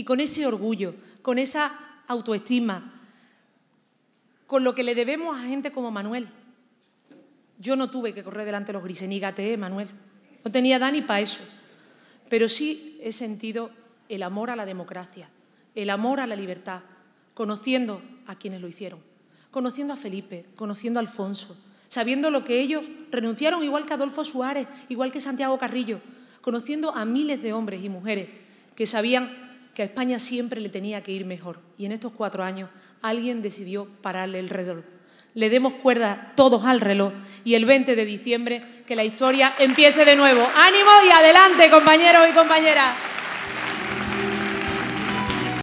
y con ese orgullo, con esa autoestima, con lo que le debemos a gente como Manuel. Yo no tuve que correr delante de los grises, ni Manuel. No tenía Dani para eso. Pero sí he sentido el amor a la democracia, el amor a la libertad, conociendo a quienes lo hicieron, conociendo a Felipe, conociendo a Alfonso, sabiendo lo que ellos renunciaron igual que Adolfo Suárez, igual que Santiago Carrillo, conociendo a miles de hombres y mujeres que sabían que a España siempre le tenía que ir mejor. Y en estos cuatro años alguien decidió pararle el reloj. Le demos cuerda todos al reloj y el 20 de diciembre que la historia empiece de nuevo. Ánimo y adelante, compañeros y compañeras.